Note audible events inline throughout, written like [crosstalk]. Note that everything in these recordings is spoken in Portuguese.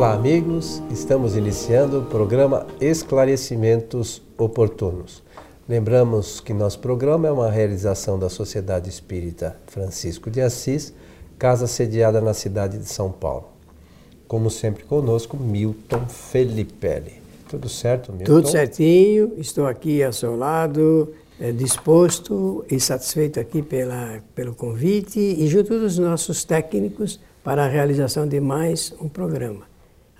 Olá, amigos. Estamos iniciando o programa Esclarecimentos Oportunos. Lembramos que nosso programa é uma realização da Sociedade Espírita Francisco de Assis, casa sediada na cidade de São Paulo. Como sempre conosco, Milton Felipelli. Tudo certo, Milton? Tudo certinho. Estou aqui ao seu lado, é, disposto e satisfeito aqui pela, pelo convite e junto dos nossos técnicos para a realização de mais um programa.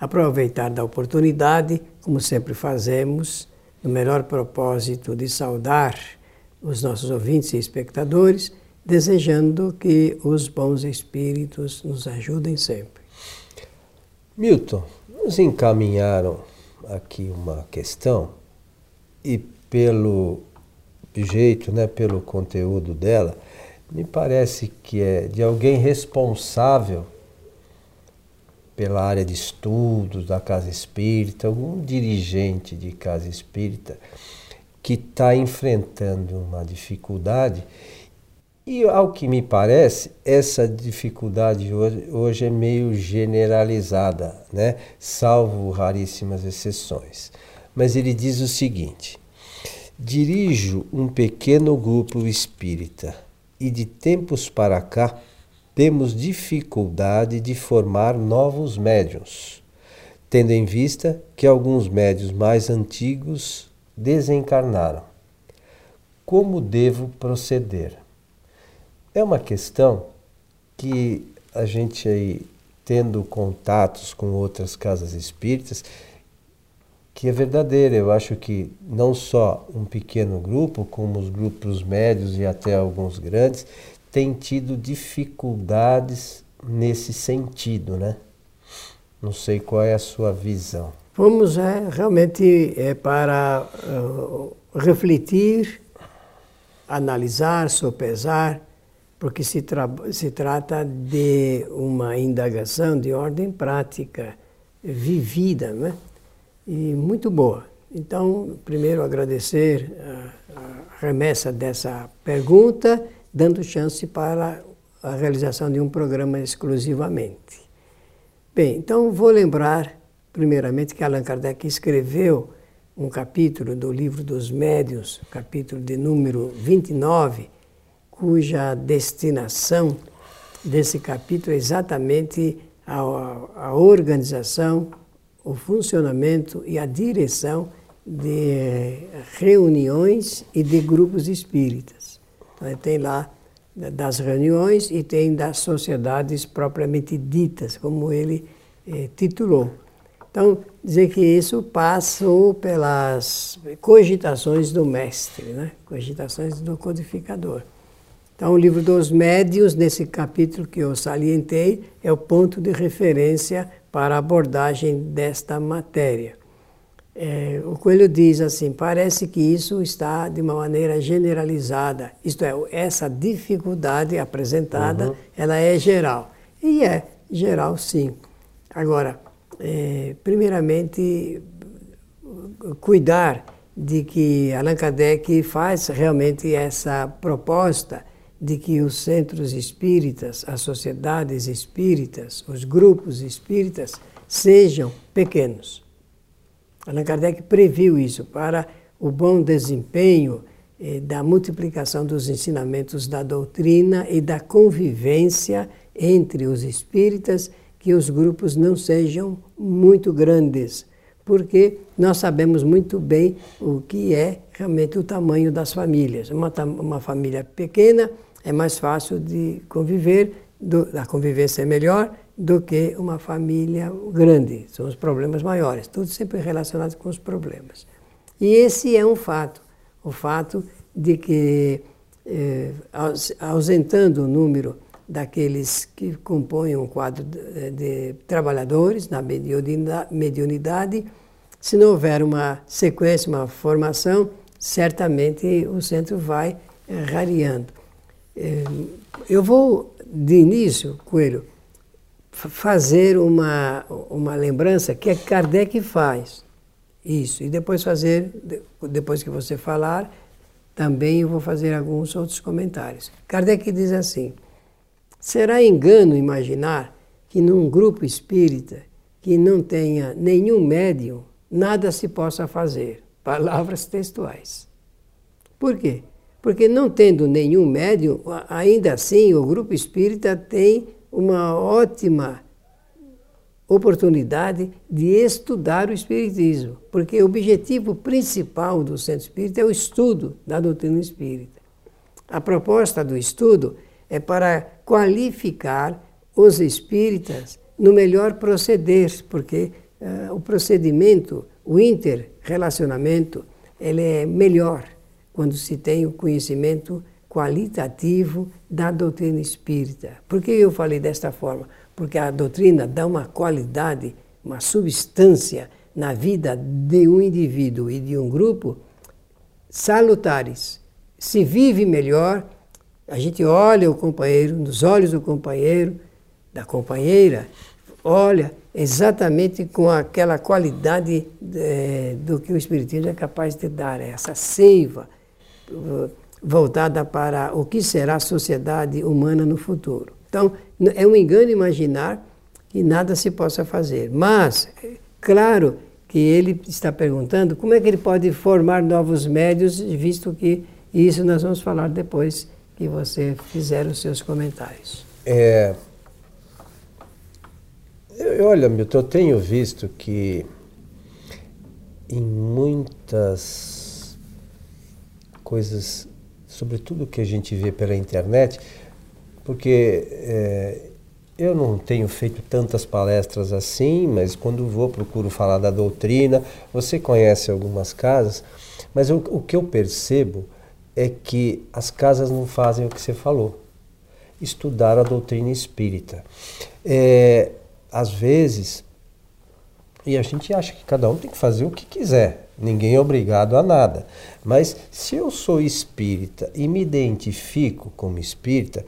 Aproveitar da oportunidade, como sempre fazemos, no melhor propósito de saudar os nossos ouvintes e espectadores, desejando que os bons espíritos nos ajudem sempre. Milton, nos encaminharam aqui uma questão e pelo jeito, né, pelo conteúdo dela, me parece que é de alguém responsável pela área de estudos da casa espírita, algum dirigente de casa espírita que está enfrentando uma dificuldade. E ao que me parece, essa dificuldade hoje, hoje é meio generalizada, né? salvo raríssimas exceções. Mas ele diz o seguinte: Dirijo um pequeno grupo espírita e de tempos para cá temos dificuldade de formar novos médiuns, tendo em vista que alguns médios mais antigos desencarnaram. Como devo proceder? É uma questão que a gente aí, tendo contatos com outras casas espíritas, que é verdadeira. Eu acho que não só um pequeno grupo, como os grupos médios e até alguns grandes, têm tido dificuldades nesse sentido, né? Não sei qual é a sua visão. Vamos é, realmente é, para uh, refletir, analisar, sopesar, porque se, tra se trata de uma indagação de ordem prática, vivida, né? e muito boa. Então, primeiro agradecer a, a remessa dessa pergunta, dando chance para a realização de um programa exclusivamente. Bem, então vou lembrar, primeiramente, que Allan Kardec escreveu um capítulo do Livro dos Médios, capítulo de número 29, cuja destinação desse capítulo é exatamente a, a organização, o funcionamento e a direção de reuniões e de grupos espíritas. Então, tem lá das reuniões e tem das sociedades propriamente ditas, como ele eh, titulou. Então, dizer que isso passou pelas cogitações do mestre, né? cogitações do codificador. Então, o livro dos médios, nesse capítulo que eu salientei, é o ponto de referência para a abordagem desta matéria. É, o Coelho diz assim: parece que isso está de uma maneira generalizada, isto é, essa dificuldade apresentada, uhum. ela é geral. E é geral, sim. Agora, é, primeiramente, cuidar de que Allan Kardec faz realmente essa proposta de que os centros espíritas, as sociedades espíritas, os grupos espíritas sejam pequenos. Allan Kardec previu isso para o bom desempenho eh, da multiplicação dos ensinamentos da doutrina e da convivência entre os espíritas, que os grupos não sejam muito grandes, porque nós sabemos muito bem o que é realmente o tamanho das famílias. Uma, uma família pequena é mais fácil de conviver, do, a convivência é melhor do que uma família grande. São os problemas maiores, tudo sempre relacionado com os problemas. E esse é um fato, o fato de que, eh, ausentando o número daqueles que compõem um quadro de, de trabalhadores na mediunidade, se não houver uma sequência, uma formação, certamente o centro vai eh, rareando. É, eu vou, de início, Coelho, fazer uma, uma lembrança que é Kardec faz. Isso. E depois fazer, depois que você falar, também eu vou fazer alguns outros comentários. Kardec diz assim: será engano imaginar que num grupo espírita que não tenha nenhum médium, nada se possa fazer. Palavras textuais. Por quê? Porque não tendo nenhum médium, ainda assim o grupo espírita tem uma ótima oportunidade de estudar o Espiritismo, porque o objetivo principal do Centro Espírita é o estudo da doutrina espírita. A proposta do estudo é para qualificar os espíritas no melhor proceder, porque uh, o procedimento, o interrelacionamento, ele é melhor quando se tem o conhecimento qualitativo da doutrina espírita. Por que eu falei desta forma? Porque a doutrina dá uma qualidade, uma substância na vida de um indivíduo e de um grupo salutares. Se vive melhor, a gente olha o companheiro, nos olhos do companheiro, da companheira, olha exatamente com aquela qualidade é, do que o Espiritismo é capaz de dar, essa seiva voltada para o que será a sociedade humana no futuro. Então, é um engano imaginar que nada se possa fazer. Mas, claro que ele está perguntando como é que ele pode formar novos médios, visto que isso nós vamos falar depois que você fizer os seus comentários. É, olha, Milton, eu tenho visto que em muitas coisas, sobretudo que a gente vê pela internet, porque é, eu não tenho feito tantas palestras assim, mas quando vou procuro falar da doutrina. Você conhece algumas casas, mas o, o que eu percebo é que as casas não fazem o que você falou. Estudar a doutrina espírita. É, às vezes, e a gente acha que cada um tem que fazer o que quiser, ninguém é obrigado a nada. Mas se eu sou espírita e me identifico como espírita,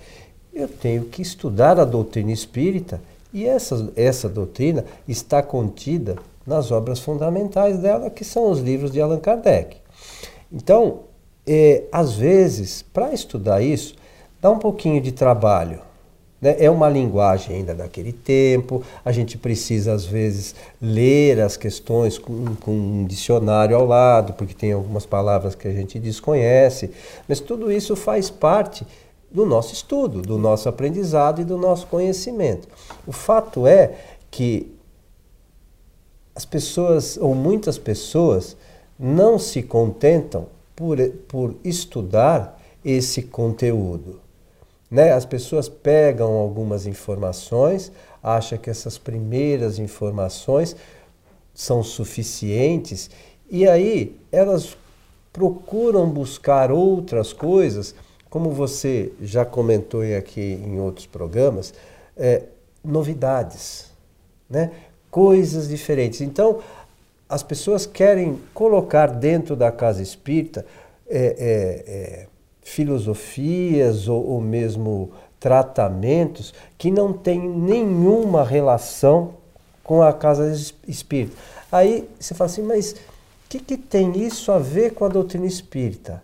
eu tenho que estudar a doutrina espírita e essa, essa doutrina está contida nas obras fundamentais dela, que são os livros de Allan Kardec. Então, é, às vezes, para estudar isso, dá um pouquinho de trabalho né? É uma linguagem ainda daquele tempo, a gente precisa, às vezes, ler as questões com, com um dicionário ao lado, porque tem algumas palavras que a gente desconhece, mas tudo isso faz parte do nosso estudo, do nosso aprendizado e do nosso conhecimento. O fato é que as pessoas, ou muitas pessoas, não se contentam por, por estudar esse conteúdo. Né? As pessoas pegam algumas informações, acham que essas primeiras informações são suficientes e aí elas procuram buscar outras coisas, como você já comentou aqui em outros programas, é, novidades, né? coisas diferentes. Então, as pessoas querem colocar dentro da casa espírita é, é, é filosofias ou, ou mesmo tratamentos que não têm nenhuma relação com a casa espírita. Aí você fala assim, mas o que, que tem isso a ver com a doutrina espírita?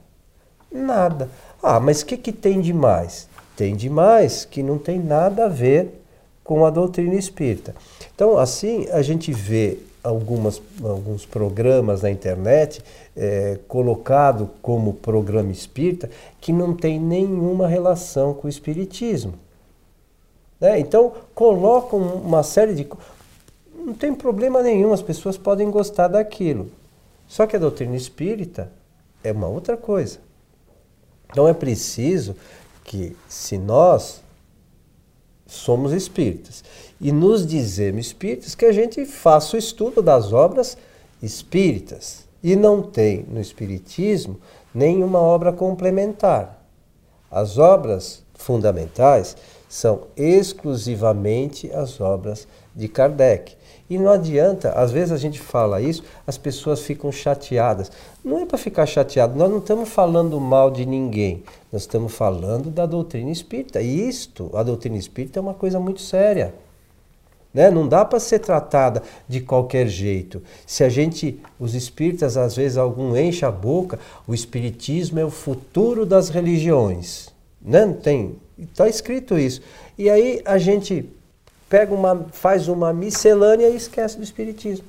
Nada. Ah, mas o que, que tem de mais? Tem demais que não tem nada a ver com a doutrina espírita. Então, assim, a gente vê algumas, alguns programas na internet é, colocado como programa espírita que não tem nenhuma relação com o espiritismo. Né? Então colocam uma série de não tem problema nenhum, as pessoas podem gostar daquilo. Só que a doutrina espírita é uma outra coisa. Então é preciso que, se nós somos espíritas e nos dizemos espíritas, que a gente faça o estudo das obras espíritas. E não tem no Espiritismo nenhuma obra complementar. As obras fundamentais são exclusivamente as obras de Kardec. E não adianta, às vezes a gente fala isso, as pessoas ficam chateadas. Não é para ficar chateado, nós não estamos falando mal de ninguém, nós estamos falando da doutrina espírita. E isto, a doutrina espírita é uma coisa muito séria. Né? Não dá para ser tratada de qualquer jeito. Se a gente, os espíritas, às vezes algum enche a boca, o espiritismo é o futuro das religiões. Né? Não tem, está escrito isso. E aí a gente pega uma, faz uma miscelânea e esquece do espiritismo.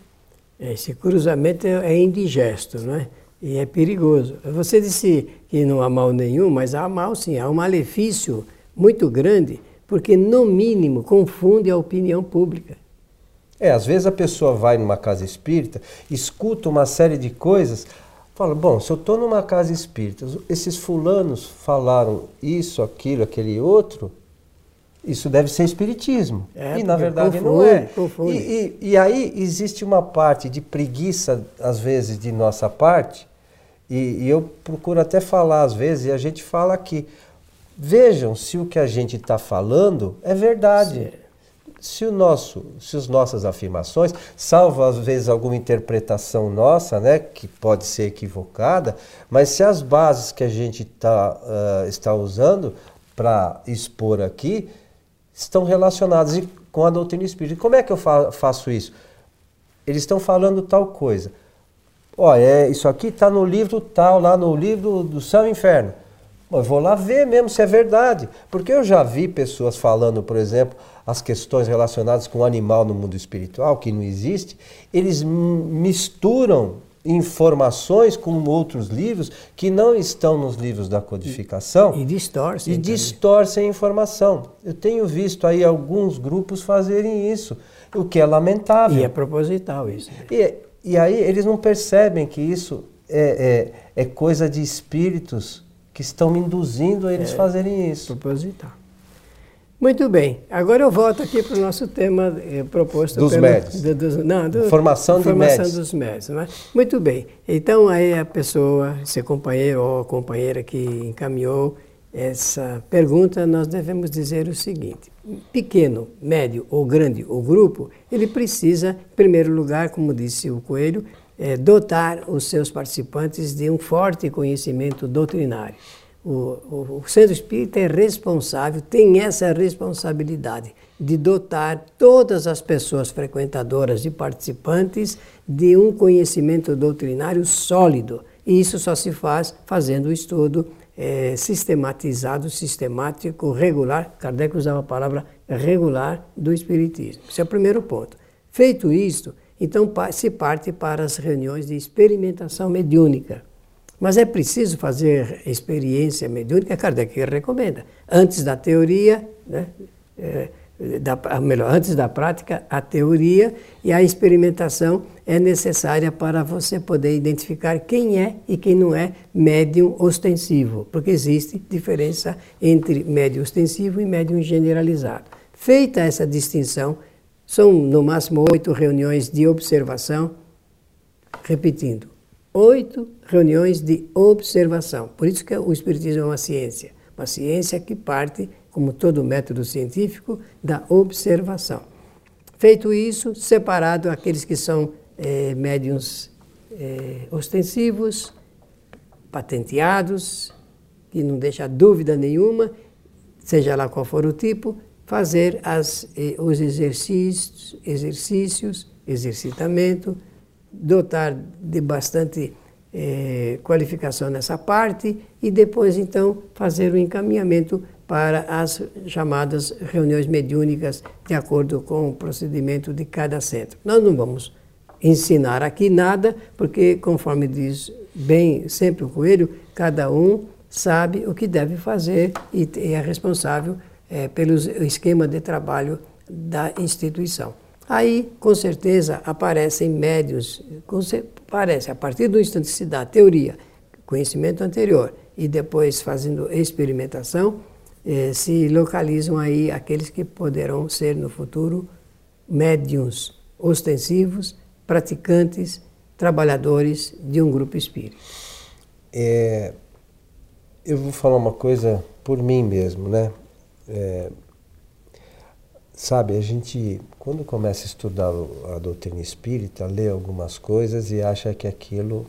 Esse cruzamento é indigesto, não é? E é perigoso. Você disse que não há mal nenhum, mas há mal sim, há um malefício muito grande, porque no mínimo confunde a opinião pública. É, às vezes a pessoa vai numa casa espírita, escuta uma série de coisas, fala, bom, se eu estou numa casa espírita, esses fulanos falaram isso, aquilo, aquele outro, isso deve ser espiritismo. É, e na verdade confunde, não é. E, e, e, aí existe uma parte de preguiça, às vezes, de nossa parte, e, e, eu procuro até falar às vezes, e a gente fala aqui. Vejam se o que a gente está falando é verdade. Se, o nosso, se as nossas afirmações, salvo às vezes alguma interpretação nossa, né, que pode ser equivocada, mas se as bases que a gente tá, uh, está usando para expor aqui estão relacionadas com a doutrina espírita. E como é que eu fa faço isso? Eles estão falando tal coisa. Olha, é, isso aqui está no livro tal, lá no livro do céu e inferno. Eu vou lá ver mesmo se é verdade. Porque eu já vi pessoas falando, por exemplo, as questões relacionadas com o animal no mundo espiritual, que não existe. Eles misturam informações com outros livros que não estão nos livros da codificação. E, e distorcem. E distorcem a informação. Eu tenho visto aí alguns grupos fazerem isso, o que é lamentável. E é proposital isso. E, e aí eles não percebem que isso é, é, é coisa de espíritos que estão induzindo a eles é, fazerem isso. Proposital. Muito bem. Agora eu volto aqui para o nosso tema eh, proposto dos pelo, médios. Do, do, não, do, formação, formação dos médios. Né? Muito bem. Então aí a pessoa, seu companheiro ou companheira que encaminhou essa pergunta, nós devemos dizer o seguinte: pequeno, médio ou grande o grupo, ele precisa, em primeiro lugar, como disse o Coelho, é, dotar os seus participantes de um forte conhecimento doutrinário. O, o, o centro espírita é responsável, tem essa responsabilidade de dotar todas as pessoas frequentadoras e participantes de um conhecimento doutrinário sólido. E isso só se faz fazendo o estudo é, sistematizado, sistemático, regular. Kardec usava a palavra regular do Espiritismo. Esse é o primeiro ponto. Feito isto, então se parte para as reuniões de experimentação mediúnica. Mas é preciso fazer experiência mediúnica, Kardec recomenda. Antes da teoria, né, é, da, melhor, antes da prática, a teoria e a experimentação é necessária para você poder identificar quem é e quem não é médium ostensivo, porque existe diferença entre médium ostensivo e médium generalizado. Feita essa distinção, são no máximo oito reuniões de observação, repetindo, oito reuniões de observação. Por isso que o Espiritismo é uma ciência. Uma ciência que parte, como todo método científico, da observação. Feito isso, separado aqueles que são é, médiums é, ostensivos, patenteados, que não deixa dúvida nenhuma, seja lá qual for o tipo, fazer as, eh, os exercícios, exercícios, exercitamento, dotar de bastante eh, qualificação nessa parte e depois então fazer o encaminhamento para as chamadas reuniões mediúnicas de acordo com o procedimento de cada centro. Nós não vamos ensinar aqui nada, porque conforme diz bem sempre o coelho, cada um sabe o que deve fazer e é responsável é, pelo esquema de trabalho da instituição. Aí, com certeza, aparecem médios, aparece a partir do instante que se dá teoria, conhecimento anterior e depois fazendo experimentação, eh, se localizam aí aqueles que poderão ser no futuro médiums ostensivos, praticantes, trabalhadores de um grupo espírita. É, eu vou falar uma coisa por mim mesmo, né? É, Sabe, a gente, quando começa a estudar a doutrina espírita, lê algumas coisas e acha que aquilo,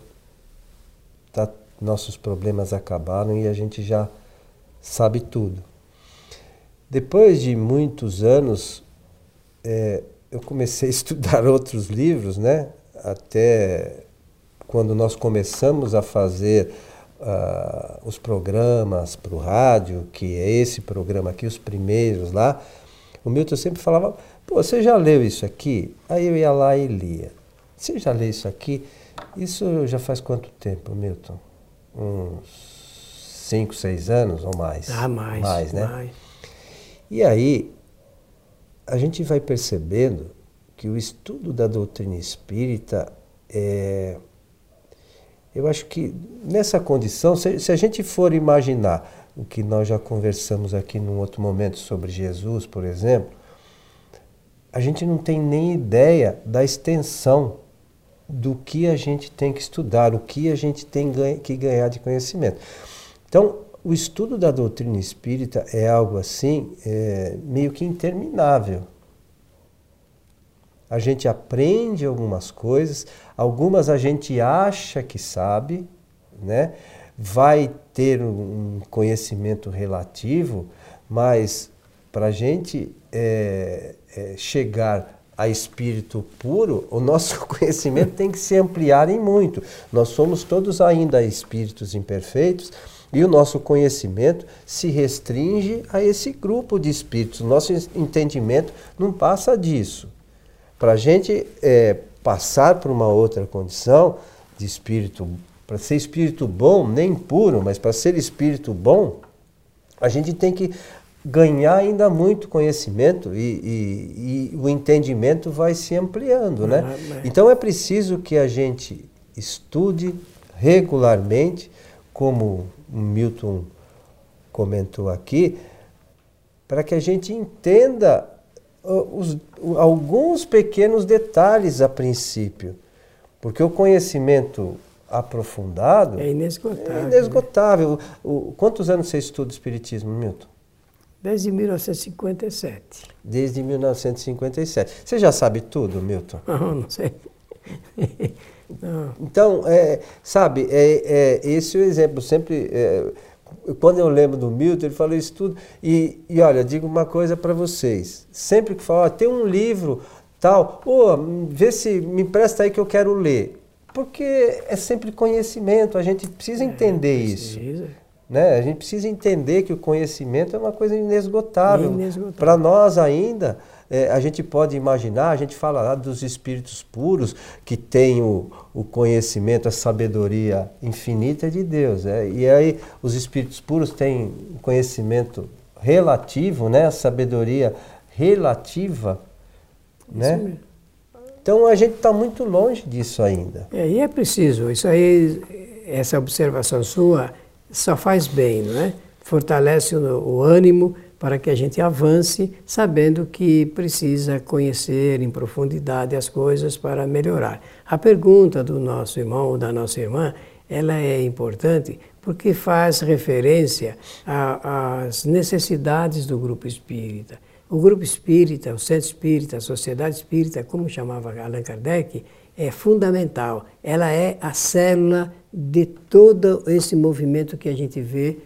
tá, nossos problemas acabaram e a gente já sabe tudo. Depois de muitos anos, é, eu comecei a [laughs] estudar outros livros, né? Até quando nós começamos a fazer uh, os programas para o rádio, que é esse programa aqui, os primeiros lá, o Milton sempre falava, Pô, você já leu isso aqui? Aí eu ia lá e lia. Você já leu isso aqui? Isso já faz quanto tempo, Milton? Uns 5, 6 anos ou mais? Ah, mais. Mais, né? Mais. E aí, a gente vai percebendo que o estudo da doutrina espírita é. Eu acho que nessa condição, se, se a gente for imaginar o que nós já conversamos aqui num outro momento sobre Jesus, por exemplo, a gente não tem nem ideia da extensão do que a gente tem que estudar, o que a gente tem que ganhar de conhecimento. Então, o estudo da doutrina espírita é algo assim, é, meio que interminável. A gente aprende algumas coisas, algumas a gente acha que sabe, né? vai ter um conhecimento relativo, mas para a gente é, é, chegar a espírito puro, o nosso [laughs] conhecimento tem que se ampliar em muito. Nós somos todos ainda espíritos imperfeitos e o nosso conhecimento se restringe a esse grupo de espíritos. Nosso entendimento não passa disso. Para a gente é, passar para uma outra condição de espírito, para ser espírito bom, nem puro, mas para ser espírito bom, a gente tem que ganhar ainda muito conhecimento e, e, e o entendimento vai se ampliando, né? Então é preciso que a gente estude regularmente, como o Milton comentou aqui, para que a gente entenda os, alguns pequenos detalhes a princípio. Porque o conhecimento aprofundado é inesgotável. É inesgotável. Né? O, o, quantos anos você estuda Espiritismo, Milton? Desde 1957. Desde 1957. Você já sabe tudo, Milton? [laughs] Não, não sei. não. Então, é, sabe, é, é, esse é o exemplo. Sempre, é, quando eu lembro do Milton, ele falou isso tudo. E, e olha, digo uma coisa para vocês. Sempre que fala, tem um livro, tal, oh, vê se me empresta aí que eu quero ler. Porque é sempre conhecimento, a gente precisa é, entender é, precisa. isso. Né? A gente precisa entender que o conhecimento é uma coisa inesgotável. inesgotável. Para nós ainda, é, a gente pode imaginar, a gente fala lá dos espíritos puros que têm o, o conhecimento, a sabedoria infinita de Deus. É? E aí os espíritos puros têm conhecimento relativo, né? a sabedoria relativa. Isso né? Mesmo. Então a gente está muito longe disso ainda. É, e é preciso, isso aí, essa observação sua só faz bem, não é? Fortalece o, o ânimo para que a gente avance sabendo que precisa conhecer em profundidade as coisas para melhorar. A pergunta do nosso irmão ou da nossa irmã, ela é importante porque faz referência às necessidades do grupo espírita. O grupo espírita, o centro espírita, a sociedade espírita, como chamava Allan Kardec, é fundamental. Ela é a célula de todo esse movimento que a gente vê,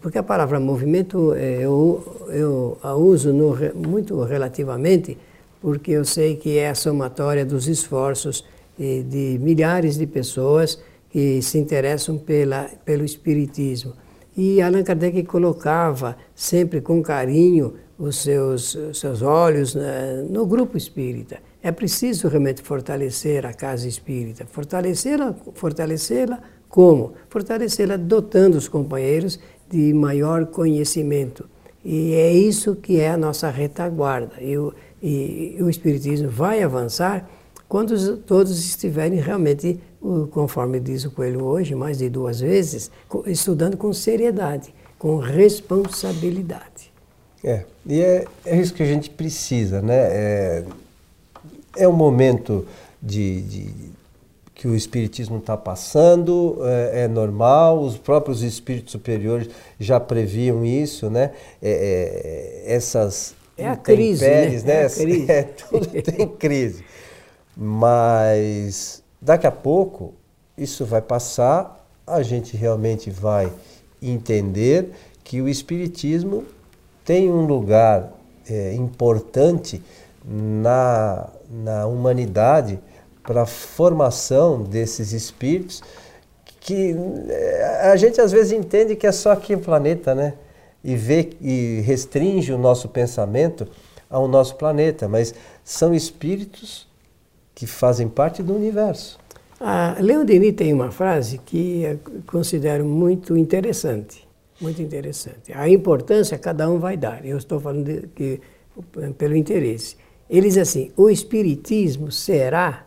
porque a palavra movimento é, eu, eu a uso no, muito relativamente, porque eu sei que é a somatória dos esforços de, de milhares de pessoas que se interessam pela, pelo Espiritismo. E Allan Kardec colocava sempre com carinho os seus, seus olhos né, no grupo espírita. É preciso realmente fortalecer a casa espírita. Fortalecê-la fortalecê como? Fortalecê-la dotando os companheiros de maior conhecimento. E é isso que é a nossa retaguarda. E o, e, o Espiritismo vai avançar quando todos estiverem realmente, conforme diz o Coelho hoje, mais de duas vezes, estudando com seriedade, com responsabilidade. É, e é, é isso que a gente precisa, né? É, é um momento de, de que o espiritismo está passando, é, é, normal, os próprios espíritos superiores já previam isso, né? É, é, essas é a crise, né? né? É, a [laughs] crise. é tudo tem crise. Mas daqui a pouco isso vai passar, a gente realmente vai entender que o espiritismo tem um lugar é, importante na, na humanidade para a formação desses espíritos que eh, a gente às vezes entende que é só aqui no planeta, né? E vê e restringe o nosso pensamento ao nosso planeta, mas são espíritos que fazem parte do universo. A Leon Denis tem uma frase que considero muito interessante, muito interessante. A importância cada um vai dar. Eu estou falando de, que pelo interesse. Ele diz assim: o espiritismo será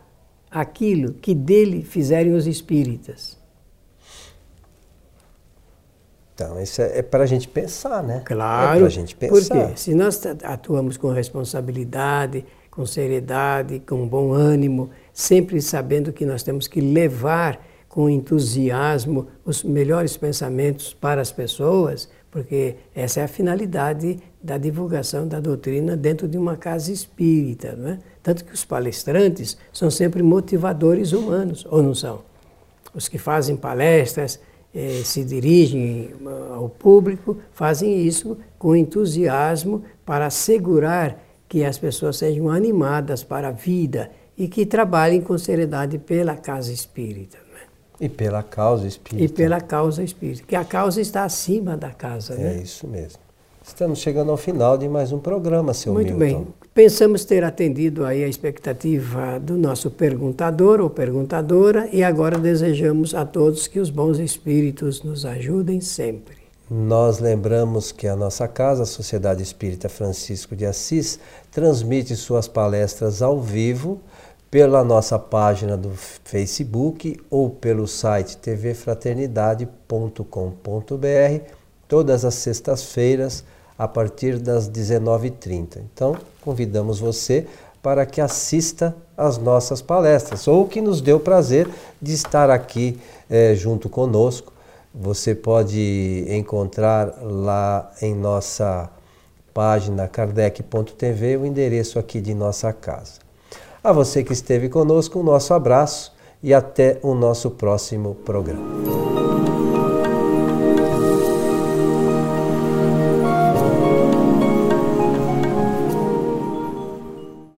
aquilo que dele fizerem os espíritas. Então, isso é, é para a gente pensar, né? Claro. É para a gente pensar. Porque se nós atuamos com responsabilidade, com seriedade, com bom ânimo, sempre sabendo que nós temos que levar com entusiasmo os melhores pensamentos para as pessoas, porque essa é a finalidade da divulgação da doutrina dentro de uma casa espírita. É? Tanto que os palestrantes são sempre motivadores humanos, ou não são? Os que fazem palestras, eh, se dirigem ao público, fazem isso com entusiasmo para assegurar que as pessoas sejam animadas para a vida e que trabalhem com seriedade pela casa espírita. E pela causa espírita. E pela causa espírita, que a causa está acima da casa. É né? isso mesmo. Estamos chegando ao final de mais um programa, seu Muito Milton. bem. Pensamos ter atendido aí a expectativa do nosso perguntador ou perguntadora e agora desejamos a todos que os bons espíritos nos ajudem sempre. Nós lembramos que a nossa casa, a Sociedade Espírita Francisco de Assis, transmite suas palestras ao vivo pela nossa página do Facebook ou pelo site tvfraternidade.com.br todas as sextas-feiras a partir das 19h30. Então, convidamos você para que assista às nossas palestras ou que nos dê o prazer de estar aqui eh, junto conosco. Você pode encontrar lá em nossa página kardec.tv o endereço aqui de nossa casa. A você que esteve conosco, o nosso abraço e até o nosso próximo programa.